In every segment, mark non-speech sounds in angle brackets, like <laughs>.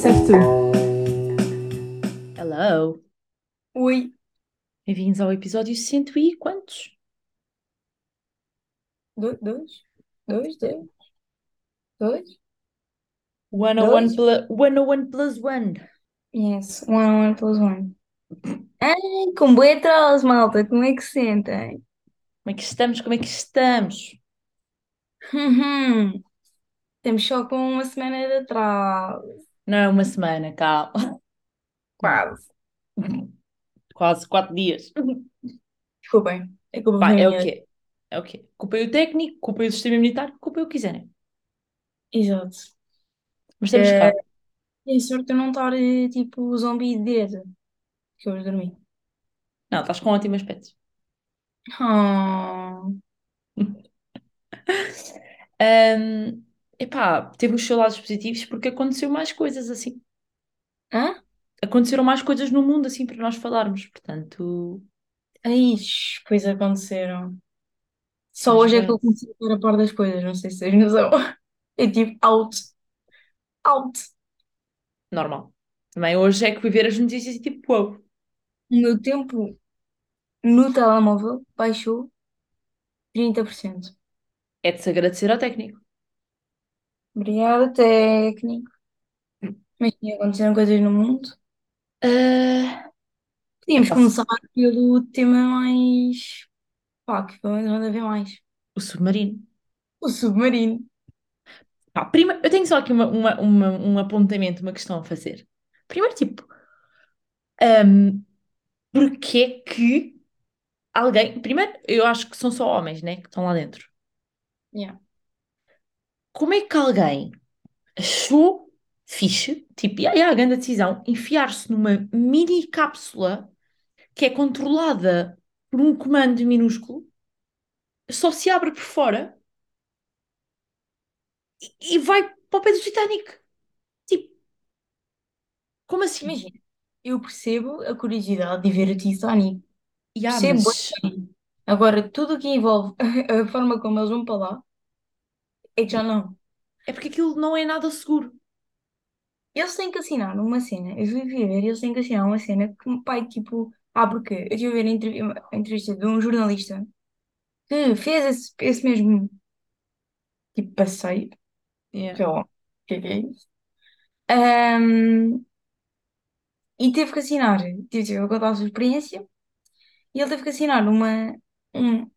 tu. Hello! Oi. Bem-vindos ao episódio cento e quantos? Do- Dois? Dois? Dois? Dois? 101 Dois? plus, 101 plus 1. Yes, one on one plus one. Ai, com atraso, malta, como é que se sentem? Como é que estamos? Como é que estamos? Uhum. Estamos só com uma semana de atraso. Não é uma semana, calma. Quase. <laughs> Quase quatro dias. Desculpem, a culpa Pá, é o quê? É o quê? Culpei o técnico, culpei o sistema militar, culpei o que quiserem. Exato. Mas estamos Eh, cá. Tenho sorte de eu não estar eh, tipo zombi de direita, que eu dormi. Não, estás com ótimo aspecto. Oh. <laughs> Ahm, epá, teve os seus lados positivos porque aconteceu mais coisas assim. Hã? Aconteceram mais coisas no mundo assim para nós falarmos. Portanto, Ai, pois aconteceram. Só mas hoje é que eu comecei a estar a par das coisas, não sei se tens noção. <laughs> É tipo out, out. normal. Também hoje é que fui ver as notícias e tipo, uau. O meu tempo no telemóvel baixou 30%. É de se agradecer ao técnico. Obrigada, técnico. Mas tinha aconteceram coisas no mundo. Ah, Podíamos começar pelo tema mais. Pá, que foi onde a ver mais. o submarino. O submarino. Pá, prima, eu tenho só aqui uma, uma, uma- um apontamento, uma questão a fazer. Primeiro, tipo, um, porquê que alguém. Primeiro, eu acho que são só homens, né, que estão lá dentro. Yeah. Como é que alguém achou fixe, tipo, e aí a grande decisão, enfiar-se numa mini cápsula que é controlada por um comando minúsculo, só se abre por fora e, e vai para o pé do Titanic? Tipo, como assim? Imagina, eu percebo a curiosidade de ver o Titanic. Yeah, mas. Agora, tudo o que envolve <laughs> a forma como eles vão para lá, é que já não. é porque aquilo não é nada seguro. Eles têm que assinar uma cena, eu fui ver, eles têm que assinar uma cena que o pai, tipo, ah, porque eu estive a ver a entrev- a entrevista de um jornalista que fez esse, esse mesmo, tipo, passeio, Yeah. que é o que é que é isso? Ahm, e teve que assinar, teve a contar a sua experiência, e ele teve que assinar uma, um,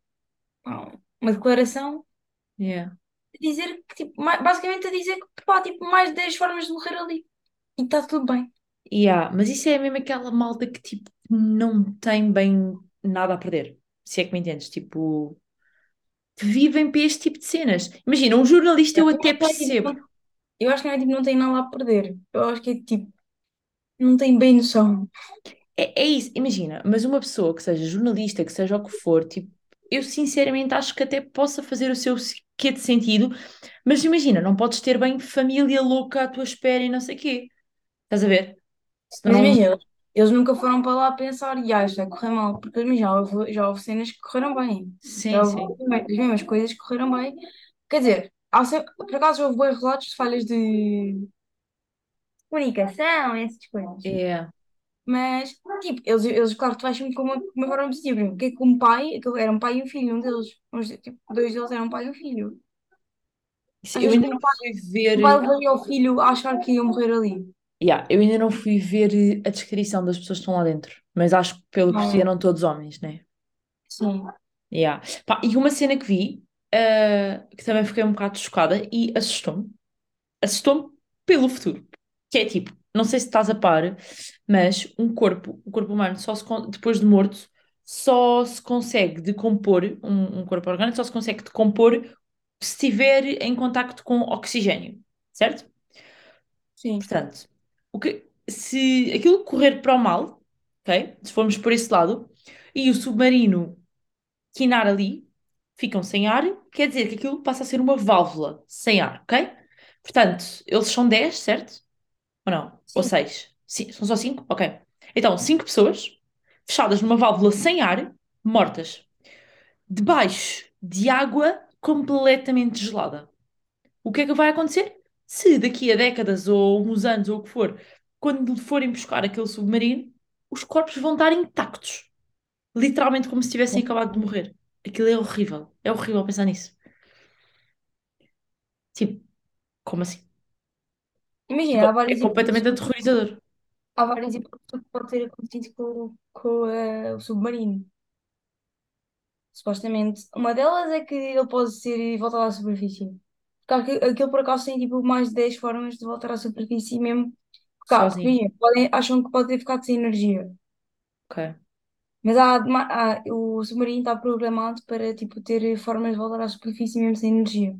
uma declaração Yeah. Dizer que, tipo, basicamente a dizer que, pá, tipo, mais de 10 formas de morrer ali, e está tudo bem. Yeah, mas isso é mesmo aquela malta que tipo não tem bem nada a perder. Se é que me entendes, tipo, vivem para este tipo de cenas. Imagina, um jornalista eu Eu até é, tipo, percebo. eu acho que não é tipo, não tem nada a perder. Eu acho que é tipo, não tem bem noção. É, é isso, imagina, mas uma pessoa que seja jornalista, que seja o que for, tipo, eu sinceramente acho que até possa fazer o seu quê de sentido, mas imagina, não podes ter bem família louca à tua espera e não sei quê. Estás a ver? Mas imagina, eles, nunca foram para lá pensar, e ah, isto vai correr mal, porque imagina, já houve, já houve cenas que correram bem. sim, Já sim. as mesmas coisas que correram bem. Quer dizer, há sempre, por acaso houve bons relatos de falhas de comunicação, essas coisas. É, Mas, tipo, eles, eles claro, tu vais sempre com uma, forma positiva. Por exemplo, que é um pai, era um pai e um filho, um deles, uns, tipo, dois deles eram um pai e um filho. isso- eu Achas ainda não pai, fui um pai ver. levaria o filho a achar que ia morrer ali? Yeah, eu ainda não fui ver eh, a descrição das pessoas que estão lá dentro, mas acho que pelo que percebi eram todos homens, né? sim. Yeah. Pá, e uma cena que vi, eh, que também fiquei um bocado chocada e assustou-me, assustou-me pelo futuro, que é tipo, não sei se estás a par, mas um corpo, o corpo humano, só se, depois de morto, só se consegue decompor, um, um corpo orgânico só se consegue decompor se estiver em contacto com oxigênio, certo? Sim. Portanto, o que, se aquilo correr para o mal, ok? Se formos por esse lado, e o submarino quinar ali, ficam sem ar, quer dizer que aquilo passa a ser uma válvula sem ar, ok? Portanto, eles são 10, certo? Ou não? Ou. 6? Sim, são só 5? Ok. Então, 5 pessoas fechadas numa válvula sem ar, mortas, debaixo de água completamente gelada. O que é que vai acontecer? Se daqui a décadas ou uns anos ou o que for, quando forem buscar aquele submarino, os corpos vão estar intactos. Literalmente como se tivessem acabado de morrer. Aquilo é horrível. É horrível pensar nisso. Tipo, como assim? Tipo, Imagina, há é várias hipóteses. completamente aterrorizador. Há várias hipóteses do que pode ter acontecido com, com eh, o submarino. Supostamente. Uma delas é que ele pode ser voltado à superfície. Porque aqu- aquilo por acaso tem tipo mais de 10 formas de voltar à superfície mesmo. Porque, há- porque Sozinho. imagina, podem, acham que pode ter ficado sem energia. Ok. Mas há, há- o submarino está programado para tipo, ter formas de voltar à superfície mesmo sem energia.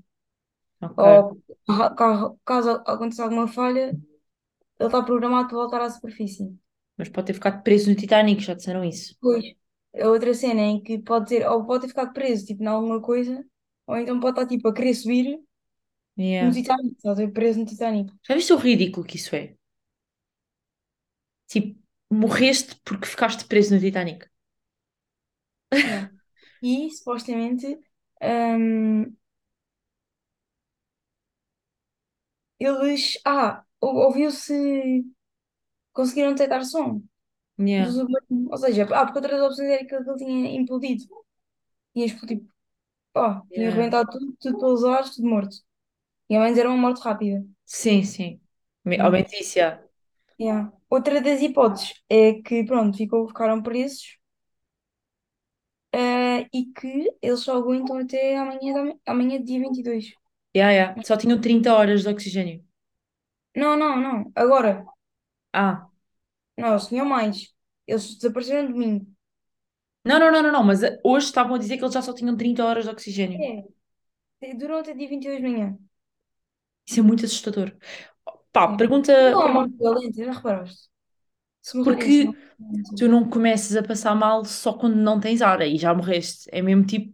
Ok. Ou ca- ca- caso aconteça alguma falha, ele está programado para voltar à superfície. Mas pode ter ficado preso no Titanic, já disseram isso. Pois, a outra cena em que pode ter, ou pode ter ficado preso tipo, em alguma coisa, ou então pode estar tipo, a querer subir no Yeah. Titanic, está a ver, preso no Titanic. Já viste o ridículo que isso é? Tipo, morreste porque ficaste preso no Titanic. Yeah. E supostamente hum, eles. Ah, ou- ouviu-se. Conseguiram detectar som Yeah. Ou seja, ah, porque outra das opções era que ele tinha implodido. Tinha explodido. Oh, tinha Yeah. arrebentado tudo, tudo pelos ares, tudo morto. E ao menos era uma morte rápida. Sim, sim. Me- Ao menos isso, yeah. Yeah. Outra das hipóteses é que, pronto, ficou, ficaram presos eh, e que eles só aguentam até amanhã, da- amanhã dia 22. Yeah, yeah. Só tinham 30 horas de oxigênio. Não, não, não. Agora, Ah. não, eles tinham mais. Eles desapareceram domingo. Não, não, não, não, não. Mas eh, hoje estavam a dizer que eles já só tinham 30 horas de oxigênio. É, durou até dia 22 de manhã. Isso é muito assustador. Pá, Sim. pergunta. Não há pergunta morte violenta, já reparaste? Se não. porque tu não começas a passar mal só quando não tens ar, aí já morreste. É mesmo tipo.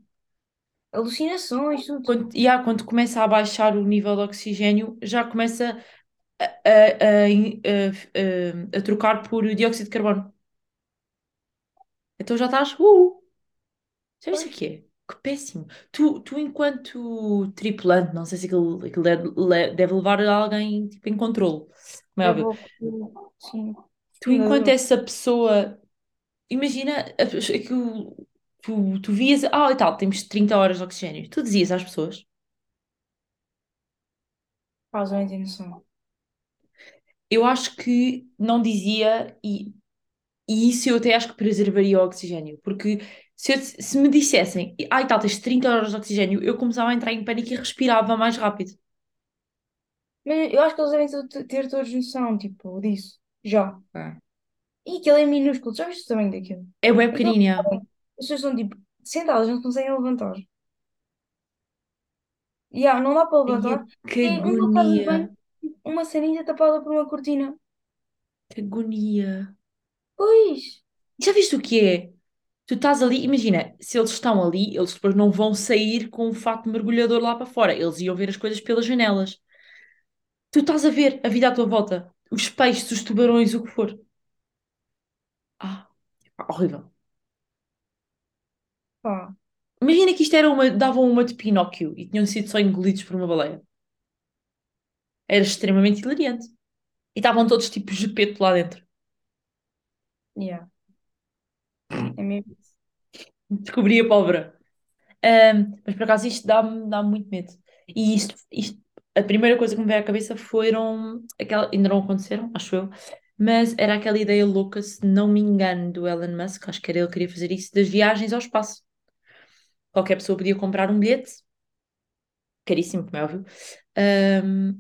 Alucinações, tudo. Quando, yeah, quando começa a baixar o nível de oxigênio, já começa a, a, a, a- trocar por dióxido de carbono. Então já estás. Uh, viste o que é? Que péssimo. Tu, tu enquanto tripulante, não sei se aquilo, aquilo deve, le- deve levar alguém tipo, em controle, como é óbvio. vou, sim, Tu, enquanto essa pessoa, imagina a pessoa que o- tu, tu vias, ah, e tal, temos 30 horas de oxigênio. Tu dizias às pessoas. Faz uma noção. Eu acho que não dizia, e, e isso eu até acho que preservaria o oxigênio, porque se, eu- se me dissessem, ah, e tal, tens 30 horas de oxigênio, eu começava a entrar em pânico e respirava mais rápido. Mas eu acho que eles devem ter, todos noção, tipo, disso. Já. Ah. E aquilo é minúsculo. Já viste o tamanho daquilo? É bué Aquilo, pequenina. As pessoas estão, tipo, sentadas, não conseguem levantar. E ah, não dá para Ai, levantar. que Tem uma casa de agonia, banho, uma salinha tapada por uma cortina. que agonia. Pois. Já viste o que é? Tu estás ali, imagina, se eles estão ali, eles depois não vão sair com o fato mergulhador lá para fora, eles iam ver as coisas pelas janelas. Tu estás a ver a vida à tua volta, os peixes, os tubarões, o que for. Ah, horrível. Pá. Imagina que isto era uma, davam uma de Pinóquio e tinham sido só engolidos por uma baleia. Era extremamente hilariante. E estavam todos tipo Gepeto lá dentro. Yeah. É mesmo. Descobri a pólvora. Ahm, mas por acaso isto dá-me dá muito medo. E isto, isto, a primeira coisa que me veio à cabeça foram, aquela, ainda não aconteceram, acho eu, mas era aquela ideia louca, se não me engano, do Elon Musk, acho que era ele que queria fazer isso, das viagens ao espaço. Qualquer pessoa podia comprar um bilhete, caríssimo, como é óbvio, ahm,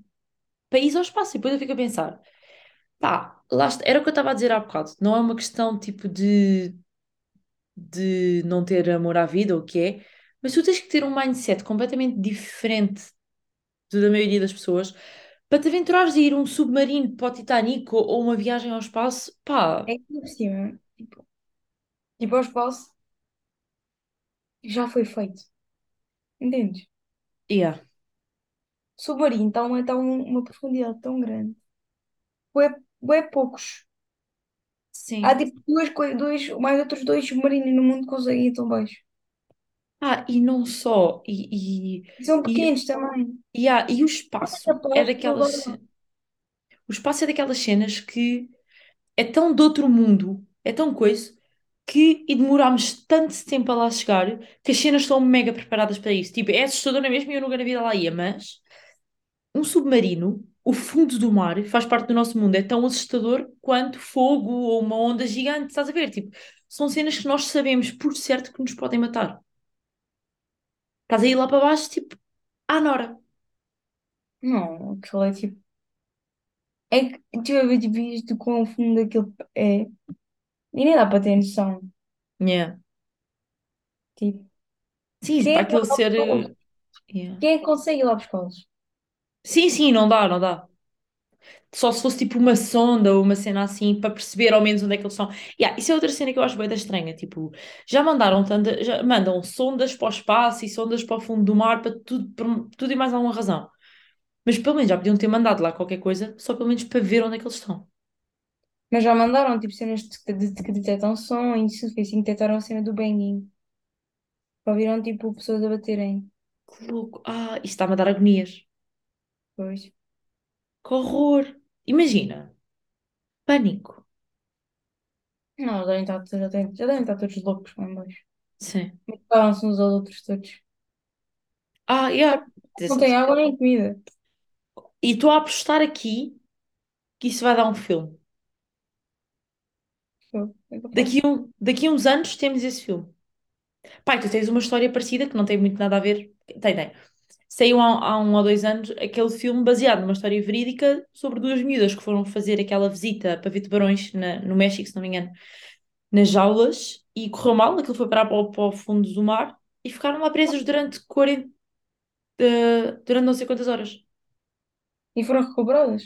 para ir ao espaço. E depois eu fico a pensar, pá, lá era o que eu estava a dizer há bocado, não é uma questão tipo de, de não ter amor à vida ou o que é, mas tu tens que ter um mindset completamente diferente da maioria das pessoas, para te aventurares a ir um submarino para o Titanic ou, uma viagem ao espaço, pá, É cima, tipo, tipo, ao espaço já foi feito. Entendes? yeah, submarino está uma, tá um- uma profundidade tão grande. Bué, bué poucos. Há sim. tipo duas, coi- dois, mais outros dois submarinos no mundo que conseguem ir tão baixo. Ah, e não só, e, E são e, pequenos também. e, ah, e o espaço é que daquelas, ce- o espaço é daquelas cenas que é tão de outro mundo, é tão coisa, que e demorámos tanto tempo a lá chegar que as cenas estão mega preparadas para isso. Tipo, é assustador, não é mesmo? E eu nunca na vida lá ia, mas um submarino, o fundo do mar, faz parte do nosso mundo, é tão assustador quanto fogo ou uma onda gigante, estás a ver? Tipo, são cenas que nós sabemos por certo que nos podem matar. Estás a ir lá para baixo, tipo, à Nora. Não, aquilo é tipo. É que tu a ver com o fundo daquilo é. E nem dá para ter noção. Yeah. Tipo, Sim, quem para é que vai aquilo lá ser. buscá-los? eh, yeah. Quem é que consegue ir lá buscá-los? Sim, sim, não dá, não dá. Só se fosse tipo uma sonda ou uma cena assim para perceber ao menos onde é que eles estão. Yeah, isso é outra cena que eu acho bem da estranha. Tipo, já mandaram tanta, já mandam sondas para o espaço e sondas para o fundo do mar para tudo, por tudo e mais alguma razão. Mas pelo menos já podiam ter mandado lá qualquer coisa, só pelo menos para ver onde é que eles estão. Mas já mandaram tipo cenas de, de, de que detectam som e isso foi assim detectaram a cena do banging. Só viram tipo pessoas a baterem. Que louco. Ah, isto está-me a dar agonias. Pois. Que horror. Imagina. Pânico. Não, já devem estar, já devem, já devem estar todos loucos lá em baixo. Sim. Mataram-se uns aos outros todos. Ah, yeah. Não tem água nem comida. E estou a apostar aqui que isso vai dar um filme. É. Daqui, um, daqui a uns anos temos esse filme. Pai, tu tens uma história parecida que não tem muito nada a ver. Tem, tem. Saiu há, há um ou dois anos aquele filme baseado numa história verídica sobre duas miúdas que foram fazer aquela visita para ver tubarões na- no México, se não me engano, nas jaulas e correu mal. Aquilo foi parar para o, para o fundo do mar e ficaram lá presas durante 40, eh, durante não sei quantas horas. E foram recuperadas.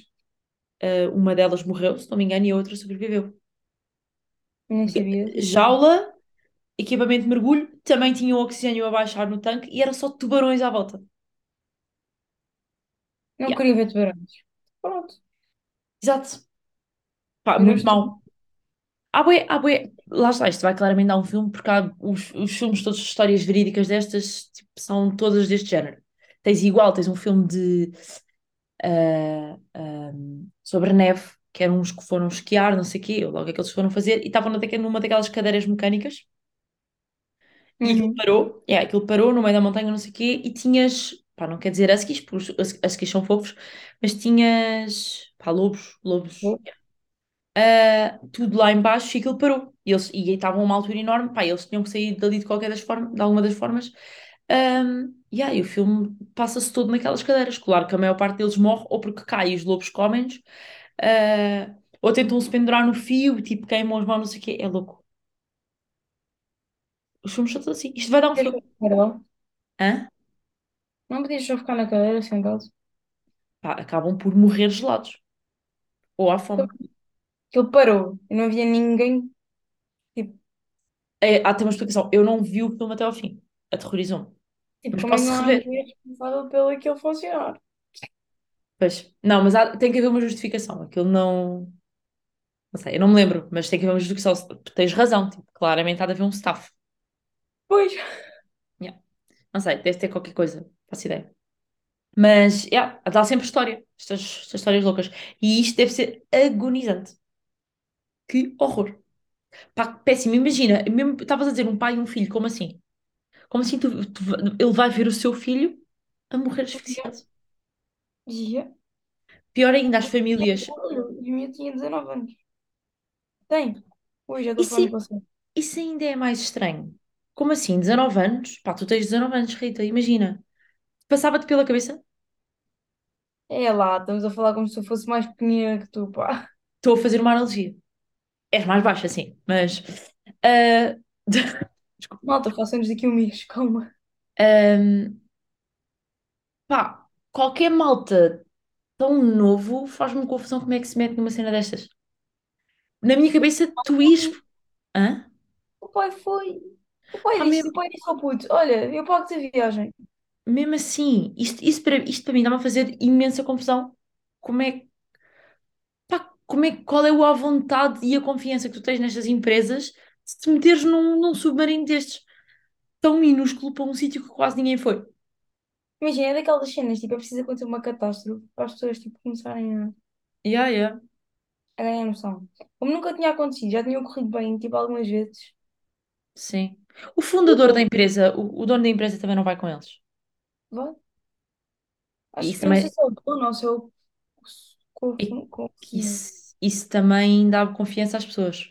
Eh, uma delas morreu, se não me engano, e a outra sobreviveu. Nem sabia. Jaula, equipamento de mergulho, também tinha o oxigênio a baixar no tanque e era só tubarões à volta. Não Yeah, queria ver tubarões. Pronto. exato. Pá, muito mal. Há bué, há bué. Lá está, isto vai claramente dar um filme, porque há os, os filmes, todas as histórias verídicas destas, tipo, são todas deste género. Tens igual, tens um filme de ah, ahm, sobre neve, que eram uns que foram esquiar, não sei o quê, ou logo aqueles que foram fazer, e estavam numa numa daquelas cadeiras mecânicas, e aquilo Uhum. parou, é, aquilo parou no meio da montanha, não sei o quê, e tinhas, pá, não quer dizer huskies, porque os hus- huskies são fofos, mas tinhas, pá, lobos, lobos, Vou. ah, tudo lá embaixo e aquilo parou. E eles e estavam a uma altura enorme, pá, eles tinham que sair dali de qualquer das formas, de alguma das formas. Um, e aí o filme passa-se todo naquelas cadeiras. Claro que a maior parte deles morre ou porque cai e os lobos comem-nos, ah, ou tentam se pendurar no fio, tipo queimam as mãos, não sei o quê. É louco. Os filmes são todos assim. Isto vai dar um filme. Hã? Não podias só ficar na cadeira sentado. Pá, acabam por morrer gelados. Ou à fome. Aquilo parou. Eu não havia ninguém. Tipo, É, há até uma explicação. Eu não vi o filme até ao fim. Aterrorizou-me. tipo Mas como é que posso não rever. ninguém responsável pelo aquilo funcionar? Pois. Não, mas há- tem que haver uma justificação. Aquilo não. Não sei, eu não me lembro, mas tem que haver uma justificação. Tens razão, tipo, claramente há de haver um staff. Pois. Yeah. Não sei, deve ter qualquer coisa, faço ideia. Mas, yeah, dá sempre história, estas, estas histórias loucas. E isto deve ser agonizante. Que horror. Pá, péssimo, imagina, mesmo estavas a dizer um pai e um filho, como assim? Como assim tu, tu- ele vai ver o seu filho a morrer asfixiado? Dia. Pior ainda, as famílias. E o meu tinha 19 anos. Tem. Ui, já estou Isso, falar no ai- passado. isso ainda é mais estranho. Como assim, 19 anos? Pá, tu tens 19 anos, Rita, imagina. Passava-te pela cabeça? É lá, estamos a falar como se eu fosse mais pequenina que tu, pá. Estou a fazer uma analogia. És mais baixa, sim, mas. ah, <laughs> Desculpa. Malta, façamos daqui um mês, calma. Ahm, pá, qualquer malta tão novo faz-me confusão como é que se mete numa cena destas. Na minha cabeça, tu. Hã? O pai foi. O pai Pá, disse, mesmo, o pai disse ao puto, olha, eu pago-te a viagem. mesmo assim, isto, isto, para, isto para mim dá-me a fazer imensa confusão. Como é, pá, como é, qual é a vontade e a confiança que tu tens nestas empresas de te meteres num, num submarino destes? tão minúsculo para um sítio que quase ninguém foi. Imagina, é daquelas cenas, tipo, é preciso acontecer uma catástrofe para as pessoas, tipo, começarem a, Yeah, yeah. a ganhar noção. Como nunca tinha acontecido, já tinha ocorrido bem, tipo, algumas vezes. Sim. O fundador da empresa, o, o dono da empresa também não vai com eles. Vai. E Acho, isso eu não sei também, se é o dono ou se é o e- co- co- que co- isso, isso também dá confiança às pessoas.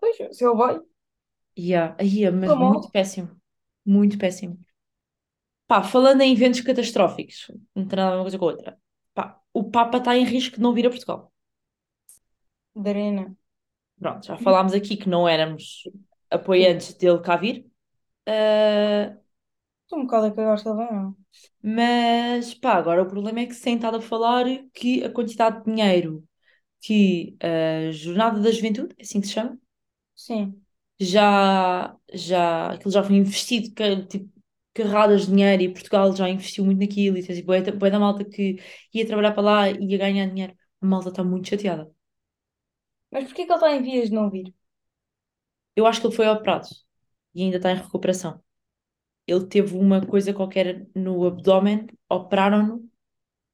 Pois, se ele vai, Yeah. Aí, é, mas muito como péssimo. Muito péssimo. Pá, falando em eventos catastróficos, não tem nada a ver uma coisa com a outra. Pá, o Papa está em risco de não vir a Portugal. da arena. Pronto, já falámos aqui que não éramos apoiantes dele cá vir. Ah, Estou um bocado a cagar se ele vai, não. mas, pá, agora o problema é que se tem estado a falar que a quantidade de dinheiro que a Jornada da Juventude, é assim que se chama, Sim. já, já, aquilo já foi investido, que, tipo, carradas de dinheiro e Portugal já investiu muito naquilo e tens, bué da malta que ia trabalhar para lá e ia ganhar dinheiro. A malta está muito chateada. Mas porquê que ele está em vias de não vir? Eu acho que ele foi operado e ainda está em recuperação. Ele teve uma coisa qualquer no abdômen, operaram-no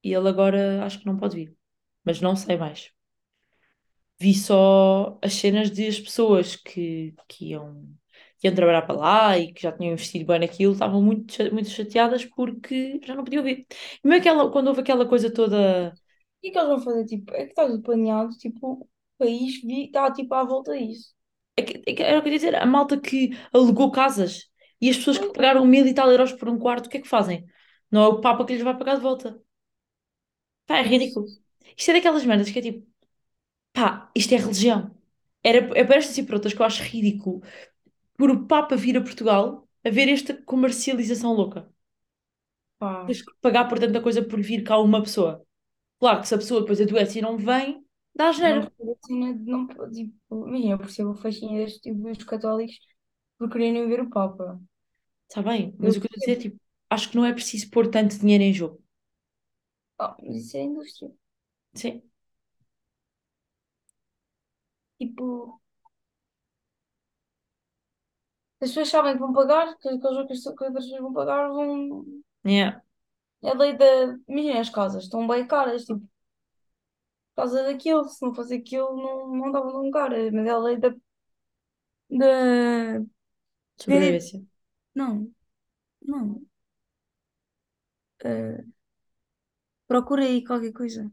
e ele agora acho que não pode vir. Mas não sei mais. Vi só as cenas de as pessoas que, que iam, que iam trabalhar para lá e que já tinham investido bem naquilo, estavam muito, muito chateadas porque já não podiam vir. E mesmo aquela, quando houve aquela coisa toda. O que é que eles vão fazer? Tipo, é que está tudo planeado, tipo, o país está tipo à volta disso. é que- é que Era o que eu ia dizer, a malta que alugou casas e as pessoas que pagaram mil e tal euros por um quarto, o que é que fazem? Não é o Papa que lhes vai pagar de volta. Pá, é ridículo. Isto é daquelas merdas que é tipo, pá, isto é religião. Era, é para estas e por outras que eu acho ridículo por o Papa vir a Portugal a ver esta comercialização louca. Pá, Tens que pagar por tanta coisa por vir cá uma pessoa. Claro que se a pessoa depois adoece e não vem, dá eu não a de não. Tipo, imagina, eu percebo o fascínio deste tipo dos católicos por quererem ver o Papa. Está bem, mas Eu o que eu estou a dizer é tipo, acho que não é preciso pôr tanto dinheiro em jogo. Ah, mas isso é indústria. Sim, Tipo, as pessoas sabem que vão pagar, que aqueles outros que outras pessoas vão pagar, vão. yeah, É a lei da. Imagina, as casas estão bem caras, tipo, por causa daquilo. Se não fosse aquilo, não, não estavam tão caras. Mas é a lei da. da... de- sobrevivência. Não, não. eh, procura aí qualquer coisa.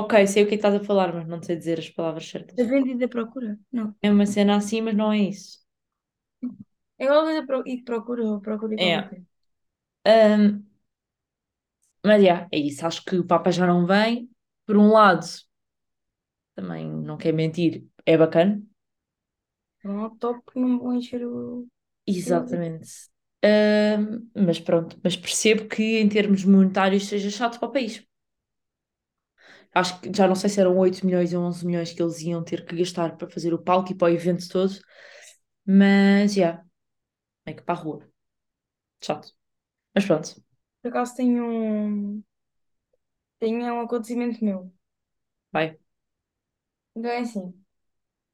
Ok, sei o que é que estás a falar, mas não sei dizer as palavras certas. Da venda e da procura? Não. É uma cena assim, mas não é isso. É igual coisa pro... e procura qualquer É. coisa. Ahm, mas yeah, é isso. Acho que o Papa já não vem. Por um lado, também não quer mentir, é bacana. É um laptop que não vão encher o. o- Exatamente. Ahm, mas pronto, mas percebo que em termos monetários seja chato para o país. Acho que já não sei se eram 8 milhões ou 11 milhões que eles iam ter que gastar para fazer o palco e para o evento todo, mas já, é que para a rua. Chato. Mas pronto, Por acaso tenho um. Tenho um acontecimento meu. vai. Então é assim.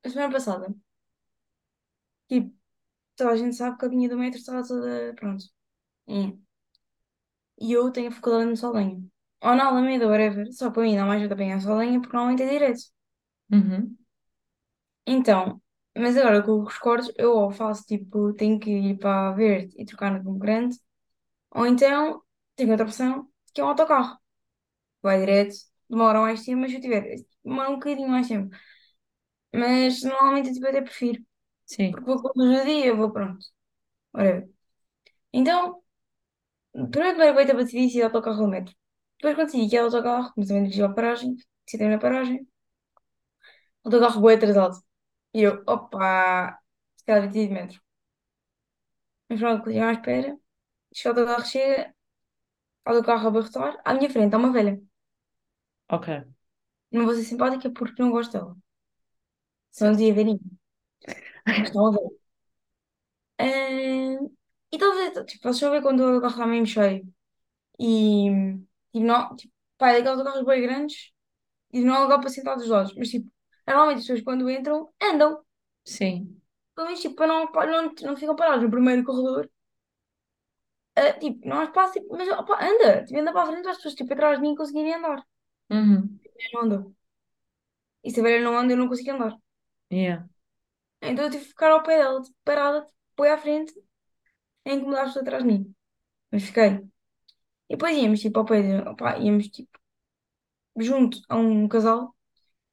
A semana passada, tipo, toda a gente sabe que a linha do metro está toda. Pronto. É. E eu tenho a faculdade no Saldanha. Ou na Alameda, whatever. Só para mim dá mais jeito de apanhar a Saldanha porque normalmente é direto. Uhum, Então, mas agora com os cortes, eu ou faço tipo, tenho que ir para a Verde e trocar no Grande, ou então tenho outra opção, que é um autocarro. Vai direto, demora mais tempo, mas se eu tiver, demora um bocadinho mais tempo. Mas normalmente eu tipo, até prefiro, sim, porque vou com o dia, eu vou pronto. Whatever. Então, primeiro demorei muito para decidir se ia autocarro ou metro. Depois quando decidi que era autocarro, mas também dirigi a paragem, decidi na paragem, o autocarro foi atrasado. E eu, opa, se calhar 20 de metro. Mas pronto, continuo à espera. Chega o autocarro, chega, ao do carro a abarrotar, à minha frente há uma velha. ok. Não vou ser simpática porque não gosto dela. Só não Certo. dizia velhinha, mas está uma velha. Ah, e talvez, tipo, vocês vão ver quando o carro está mesmo cheio. E, tipo, não, tipo, pá, é daqueles carros bem grandes e não há lugar para sentar dos lados. Mas, tipo, normalmente as pessoas quando entram, andam. Sim, pelo menos, tipo, não, não, não ficam parados no primeiro corredor. Ah, tipo, não há espaço, tipo, mas opa, anda, tipo, anda para a frente, as pessoas, tipo, atrás de mim conseguirem andar. Uhum. Eu não ando. E se a velha não anda, eu não consigo andar. Yeah. Então eu tive que ficar ao pé dela, tipo, parada, tipo, foi à frente, a incomodar as pessoas atrás de mim. Mas fiquei. E depois íamos, tipo, ao pé de, opa, íamos, tipo, junto a um casal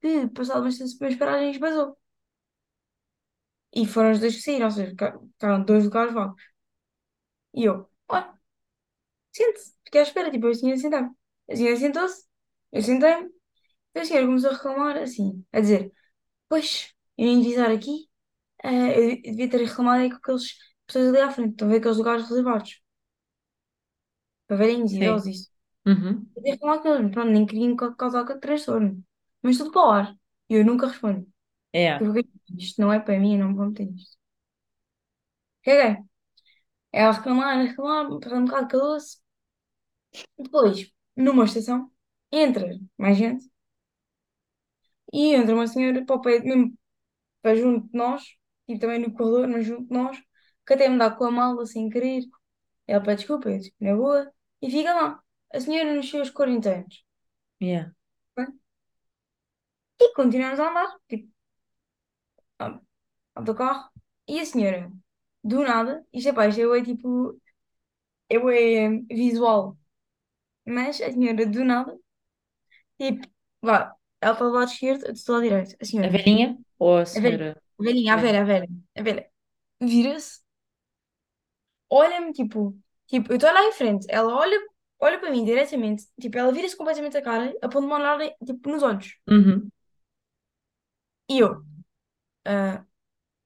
que, passado bastante primeiras paragens, basou. E foram os dois que saíram, ou seja, fica- ficaram dois lugares vagos. E eu, olha, sente-se, fiquei à espera, tipo, a senhora sentar. A senhora sentou-se, eu sentei-me, e a senhora começou a reclamar, assim, a dizer, pois, eu nem devia estar aqui, eh, eu devia ter reclamado aí com aqueles pessoas ali à frente, estão a ver aqueles lugares reservados, para velhinhos, idosos, isso. Uhum. Eu devia reclamar com eles, pronto, nem queriam ca- causar transtorno. Mas tudo para o ar. E eu nunca respondo. Yeah. Eu fiquei, isto não é para mim, eu não vou meter nisto. Caguei. Ela a reclamar, a reclamar, para um bocado calou-se. Depois, numa estação, entra mais gente e entra uma senhora para o pé, mesmo para junto de nós, e também no corredor, mas junto de nós, que até me dá com a mala sem querer. Ela pede desculpa, eu digo, na boa, e fica lá. A senhora nos seus 40 anos. Yeah. E continuamos a andar, tipo, ao autocarro, e a senhora, do nada, isto é pá, isto é tipo, eu é visual, mas a senhora, do nada, tipo, vá, ela está do lado esquerdo, eu estou do lado direito, a A senhora. velhinha ou a A velha, senhora? a velhinha, a velha, a velha, a velha. Vira-se, olha-me, tipo, tipo, eu estou lá em frente, ela olha, olha para mim diretamente, tipo, ela vira-se completamente a cara, a ponto de me olhar, tipo, nos olhos. Uhum. E eu, ah,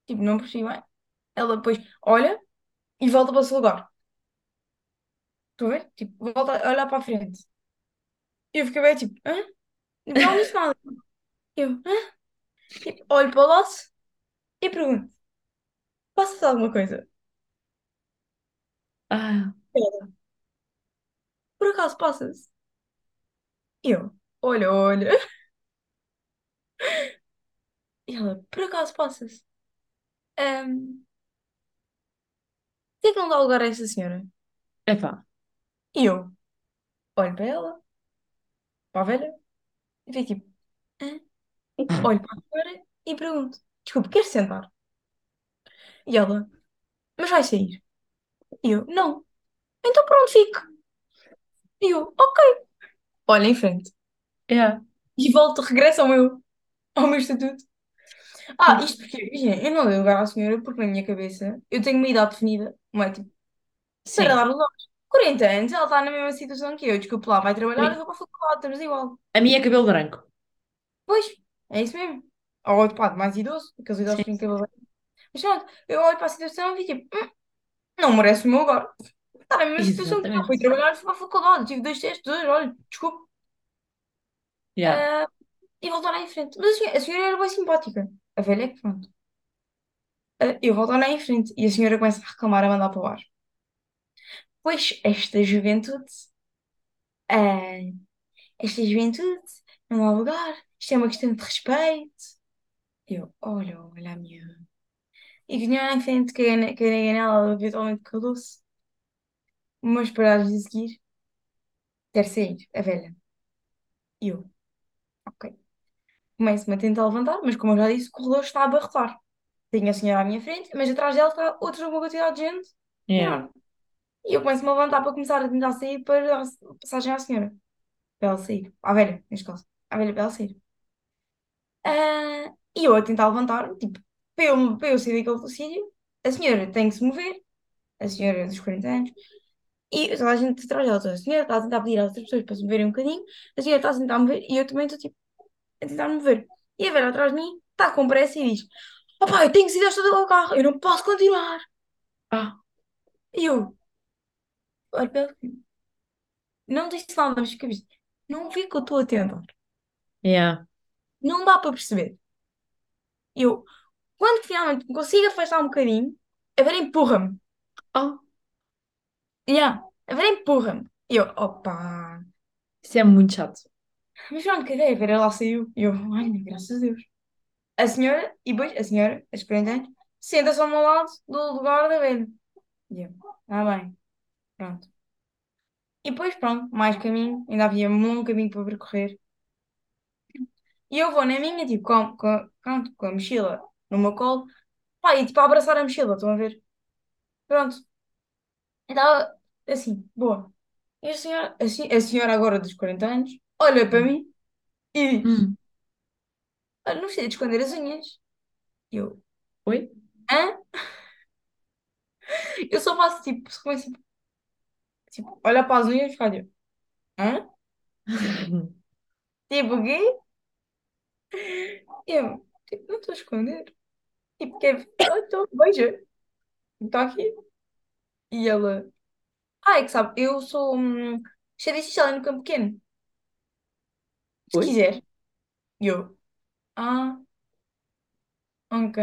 tipo, não percebi bem. Ela depois olha e volta para o seu lugar. Estou a ver? Tipo, volta a olhar para a frente. E eu fiquei bem, tipo, hã? Não disse nada. Eu, hã? Tipo, olho para o lado e pergunto, passa-se alguma coisa? Ah, Ela, por acaso passa-se? Eu, olha, olha. <laughs> E ela, por acaso passa-se? Por que é que não dá lugar a essa senhora? epá. E eu, olho para ela, para a velha, e fico tipo, hã? <laughs> Olho para a senhora e pergunto, desculpe, quer sentar? E ela, mas vai sair? E eu, não. Então pronto, fico. E eu, ok. Olha em frente. Yeah. E volto, regresso ao meu, ao meu estatuto. Ah, isto porque, imagina, eu não dei lugar à senhora porque na minha cabeça eu tenho uma idade definida, não é? Tipo, para Sim. dar lugar. 40 anos, ela está na mesma situação que eu. Desculpe lá, vai trabalhar, eu vou para a faculdade, estamos igual. a minha é cabelo branco. Pois, é isso mesmo. Ou outro pá, mais idoso, aqueles idosos Sim, que têm cabelo branco. Mas pronto, eu olho para a situação e fico tipo, "Hum, não merece o meu lugar. Está na mesma situação que eu. Fui Exatamente. trabalhar, fui para a faculdade, tive dois testes, dois, olha, desculpe. Yeah. Ah, e voltar em frente. Mas a senhora, a senhora era bem simpática. A velha é que pronto. Ah, eu volto lá em frente e a senhora começa a reclamar, a mandar para o ar. Pois esta juventude, ah, esta juventude, não há lugar, isto é uma questão de respeito. Eu, olha, olha a minha. E vinha lá em frente, caguei na- caguei nela, ela eventualmente calou-se. Umas paradas a seguir, quer sair, a velha. Eu, ok. Começo-me a tentar levantar, mas como eu já disse, o corredor está a abarrotar. Tenho a senhora à minha frente, mas atrás dela está outra uma quantidade de gente Yeah. enorme. E eu começo-me a levantar para começar a tentar sair para dar passagem à senhora. Para ela sair. À velha, neste caso. À velha para ela sair. Ah, e eu a tentar levantar, tipo, para eu, para eu sair daquele sítio, a senhora tem que se mover, a senhora dos 40 anos, e toda a gente atrás dela, a senhora está a tentar pedir às outras pessoas para se moverem um bocadinho, a senhora está a tentar mover, e eu também estou, tipo, a tentar mover. E a velha atrás de mim está com pressa e diz: Opá, eu tenho que sair desta do carro, eu não posso continuar. Ah, E eu, olha, para não disse nada, mas fica. Não vê que eu estou a tentar. yeah. Não dá para perceber. Eu, quando finalmente me consigo afastar um bocadinho, a Vera empurra-me. Oh, Yeah, a Vera empurra-me. E eu, opa. isso é muito chato. Mas pronto, cadê? A Vera lá saiu. E eu, ai, graças a Deus. A senhora, e depois, a senhora, as 40 anos, senta-se ao meu lado do lugar da velha. E eu, ah, bem, pronto. E depois, pronto, mais caminho, ainda havia um longo caminho para percorrer. E eu vou na minha, tipo, com, com, com, com a mochila no meu colo, pá, e tipo, a abraçar a mochila, estão a ver? Pronto. E estava assim, boa. E a senhora, a, se- a senhora agora dos 40 anos, olha para mim e diz, Hum. olha, não precisa de esconder as unhas. E eu, Oi? hã? <laughs> Eu só faço tipo, só começo, tipo, tipo, olhar para as unhas e ficar tipo, hã? <laughs> Tipo, o quê? E eu, tipo, não estou a esconder. Tipo, quer, ah, então, veja, está aqui. E ela, ah, é que sabe, eu sou hum, esteticista ali no Campo Pequeno, se Oi? quiser. E eu, ah, ok.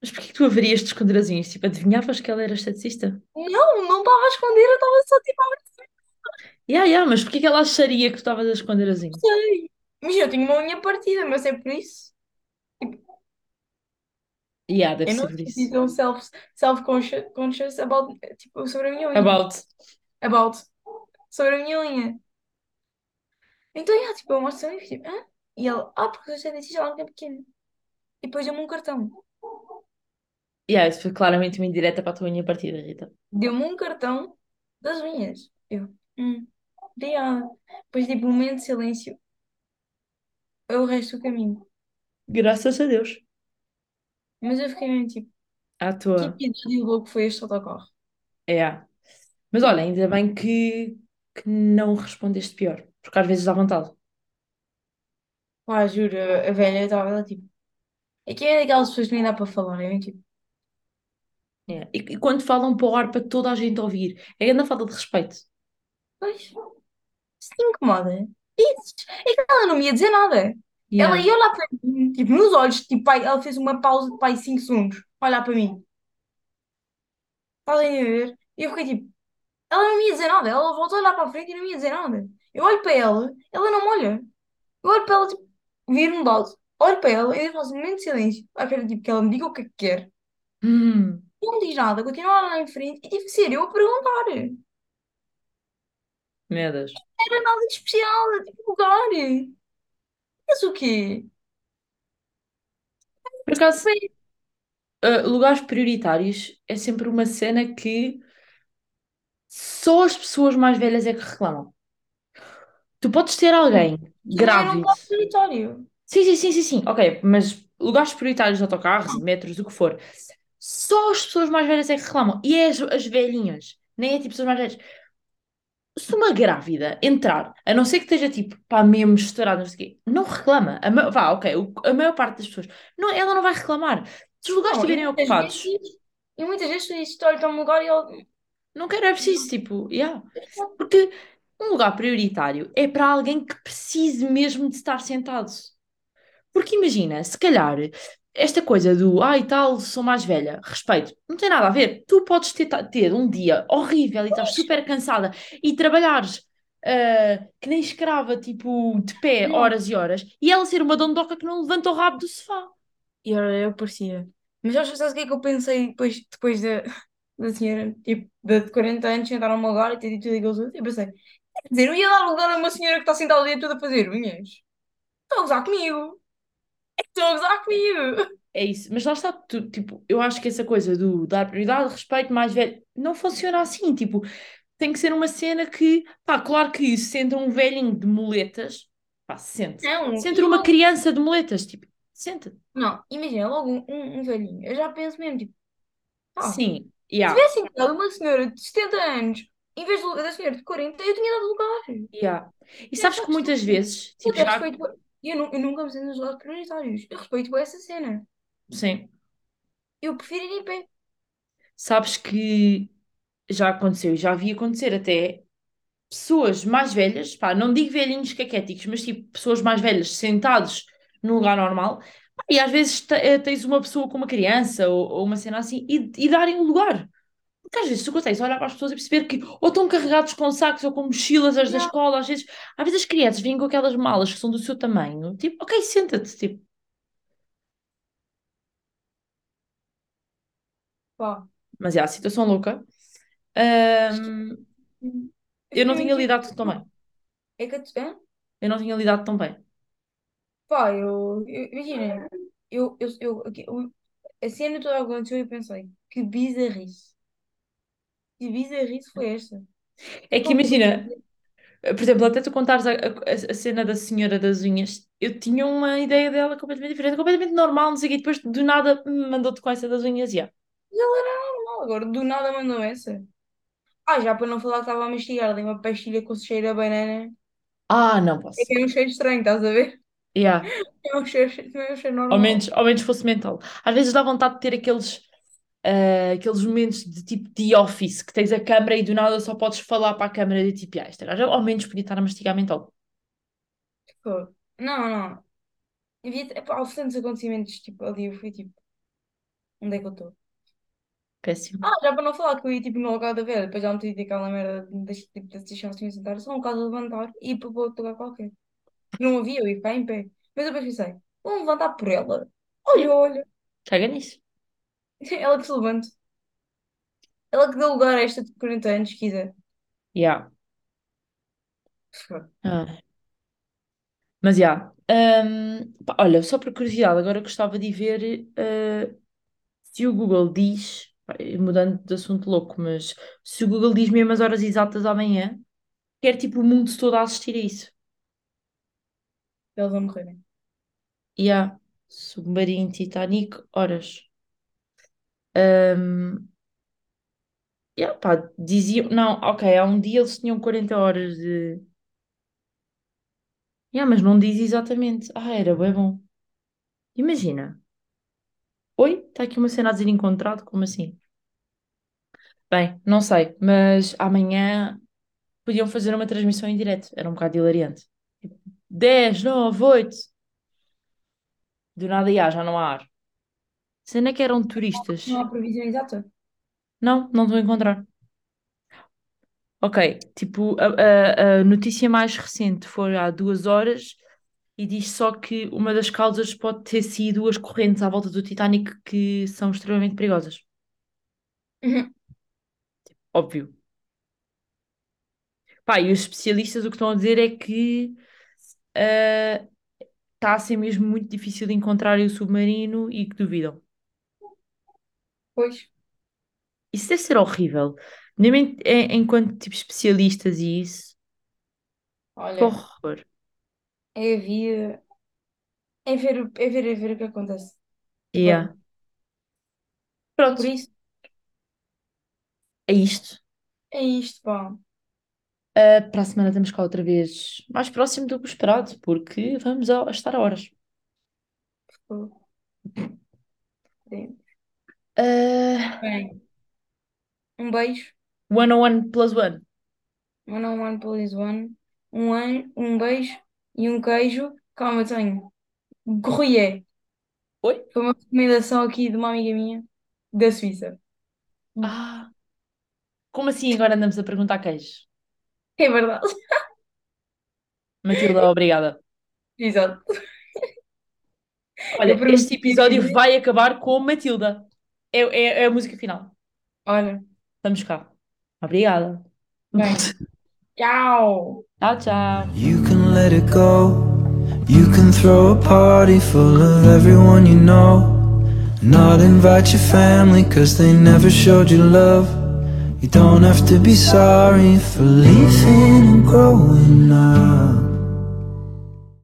Mas porquê que tu haverias de esconder as unhas? Tipo, adivinhavas que ela era esteticista? Não, não estava a esconder, eu estava só tipo a Ya, ya, mas porquê que ela acharia que tu estavas a esconder as unhas? sei. Mas eu tinha uma unha partida, mas é por isso. Ya, deve eu não ser por isso. tão self, self-conscious conscious about, tipo, sobre a minha unha. About. About, sobre a minha unha. Então, yeah, tipo, eu mostro e fico, tipo, hã? E ela, ah, porque eu sou dentista lá no Campo Pequeno. E depois deu-me um cartão. Ya, isso foi claramente uma indireta para a tua unha partida, Rita. Deu-me um cartão das unhas. Eu, hum, obrigada. Depois, tipo, um momento de silêncio. É o resto do caminho. Graças a Deus. Mas eu fiquei mesmo tipo, À que tua. episódio louco foi este autocarro? É. Mas olha, ainda bem que, que não respondeste pior, porque às vezes dá vontade. Pá, juro, a velha estava lá tipo. É que é daquelas pessoas que nem dá para falar. Eu, tipo, É. E, e quando falam para o ar para toda a gente ouvir, é grande falta de respeito. pois, se te incomoda, dizes. É que ela não me ia dizer nada. Ela Yeah. ia olhar para mim, tipo, nos olhos, tipo, pai, ela fez uma pausa de pai 5 segundos, olhar para mim. Podem a ver? E eu fiquei tipo, ela não me ia dizer nada. Ela voltou a olhar para a frente e não me ia dizer nada. Eu olho para ela, ela não me olha. Eu olho para ela, tipo, viro-me de lado. Olho para ela e eu faço um momento de silêncio. À espera, tipo, que ela me diga o que é que quer. Hum, Não me diz nada, continua lá em frente e tive que ser eu a perguntar. Não meu Deus. era nada de especial, era tipo lugar. Mas o quê? Por acaso, uh, lugares prioritários é sempre uma cena que só as pessoas mais velhas é que reclamam. Tu podes ter alguém aquilo é grávido. lugar prioritário. Sim, sim, sim, sim, sim. Ok, mas lugares prioritários de autocarros e metros, o que for. Só as pessoas mais velhas é que reclamam. E é as, as velhinhas. Nem é tipo pessoas mais velhas. Se uma grávida entrar, a não ser que esteja tipo, pá, mesmo estourada, não sei o quê, não reclama. A ma- vá, ok, o- a maior parte das pessoas, não, ela não vai reclamar. Se os lugares Não, e estiverem muitas ocupados, vezes, e muitas vezes tu dizes, estou a um lugar e ele. não quero, é preciso, tipo, yeah. Porque um lugar prioritário é para alguém que precise mesmo de estar sentado. Porque imagina, se calhar, esta coisa do, ai tal, sou mais velha, respeito, não tem nada a ver. Tu podes ter, ter um dia horrível e estás super cansada e trabalhares ah, que nem escrava, tipo, de pé, Não. horas e horas, e ela ser uma dondoca que não levanta o rabo do sofá. E olha, eu parecia. Mas que sabes o que é que eu pensei depois, depois da, <laughs> da senhora, tipo, de 40 anos, sentar num lugar e ter dito aquilo tudo? Eu pensei, quer dizer, eu ia dar lugar a uma senhora que está sentada o dia todo a fazer unhas. Estão a gozar comigo. Estão a gozar comigo. É isso, mas lá está, tu, tipo, eu acho que essa coisa do dar prioridade, respeito, mais velho, não funciona assim, tipo, tem que ser uma cena que, pá, claro que se entra um velhinho de muletas, pá, sente. Não, Se entra uma logo. criança de muletas, tipo, senta. Não, imagina, logo um, um, velhinho. Eu já penso mesmo, tipo, ah, Sim, se yeah, tivessem dado uma senhora de 70 anos em vez do- da senhora de 40, eu tinha dado lugar. yeah. E É sabes que muitas de. vezes, Eu tipo, até já, respeito. Eu, eu nunca me sento nos lugares prioritários. Eu respeito essa cena. sim, Eu prefiro ir em pé. sabes que já aconteceu, e já vi acontecer até pessoas mais velhas, pá, não digo velhinhos caquéticos, mas tipo, pessoas mais velhas sentados num lugar normal, pá, e às vezes eh, tens uma pessoa com uma criança ou, ou uma cena assim, e, e darem o lugar. Porque às vezes tu consegues olhar para as pessoas e perceber que ou estão carregados com sacos ou com mochilas as da escola, às vezes, às vezes as crianças vêm com aquelas malas que são do seu tamanho, tipo, ok, senta-te, tipo, Pá. Mas é a situação louca. Ahm, Eu não tinha lidado tão bem. É que. Hã? Eu não tinha lidado tão bem. Pá, eu. eu- Imagina, eu, eu, eu, eu, a cena toda aconteceu e eu pensei, que bizarrice. Que bizarrice foi esta? É que imagina, por exemplo, até tu contares a, a- a cena da senhora das unhas, eu tinha uma ideia dela completamente diferente, completamente normal, não sei o quê, e depois do nada hum, mandou-te com essa das unhas, e yeah. Ela era normal, agora do nada mandou essa. Ah, já para não falar que estava a mastigar ali uma pastilha com cheiro a banana. Ah, não É posso. que é um cheiro estranho, estás a ver? Yeah. <laughs> É um cheiro, não é um cheiro Ao normal. menos, ao menos fosse mental. Às vezes dá vontade de ter aqueles, ah, aqueles momentos de tipo de office, que tens a câmara e do nada só podes falar para a câmara de tipo, ah, gaja ao menos podia estar a mastigar mental. Pô, Não, não. Havia, epá, houve tantos acontecimentos, tipo, ali eu fui tipo, onde é que eu estou? Péssimo. Ah, já para não falar que eu ia tipo no local da velha, depois já me tinha aquela merda de deixar tipo, de deixar assim sentar, só um caso a levantar e ir para outro lugar qualquer. Não havia, eu ia ficar em pé. Mas depois pensei, vou levantar por ela. Olha, olha, Caga nisso. <laughs> ela que se levante. Ela que dá lugar a esta de 40 anos, se quiser. Yeah. Ah. Mas já. Pá, olha, só por curiosidade, agora gostava de ver eh, se o Google diz, pá, mudando de assunto louco, mas se o Google diz mesmo as horas exatas amanhã, quer tipo o mundo todo a assistir a isso. Eles vão morrer. E há Submarino Titanic, horas. Um, yeah, pá, diziam, não, ok, há um dia eles tinham 40 horas de. Yeah, mas não diz exatamente. Ah, era bem bom. Imagina. Oi, está aqui uma cena a dizer encontrado, como assim? Bem, não sei, mas amanhã podiam fazer uma transmissão em direto. Era um bocado hilariante. Tipo, 10, 9, 8. Do nada, já, já não há ar. Cena que eram Não turistas. há previsão exata. Não, não estou a encontrar. Ok, tipo, a, a- a notícia mais recente foi há duas horas e diz só que uma das causas pode ter sido as correntes à volta do Titanic que são extremamente perigosas. Uhum. Óbvio. Pá, e os especialistas o que estão a dizer é que ah, está a ser mesmo muito difícil de encontrar o submarino e que duvidam. Pois, Isso deve ser horrível. Nem em- em- enquanto tipo especialistas e isso. Que olha, horror. é a vida. É ver, o- é ver, é ver o que acontece. Yeah. olha, por Pronto, isso, é isto. é isto, pá. Uh, para a semana estamos cá outra vez mais próximo do que o esperado, porque vamos a, a estar a horas. Pô, sim. Bem, um beijo. one on one plus one. One on one, please one. Um, an, um beijo e um queijo. Calma, tenho. Gruyère. Oi? Foi uma recomendação aqui de uma amiga minha da Suíça. Ah, como assim agora andamos a perguntar queijo? É verdade. <laughs> Matilda, obrigada. Exato. Eu Olha, este episódio vai acabar com Matilda. É, é, é a música final. Olha, Estamos cá. Obrigada. bem. <laughs> Tchau. Tchau, tchau. You can let it go. You can throw a party full of everyone you know. Not invite your family cause they never showed you love. You don't have to be sorry for leaving and growing.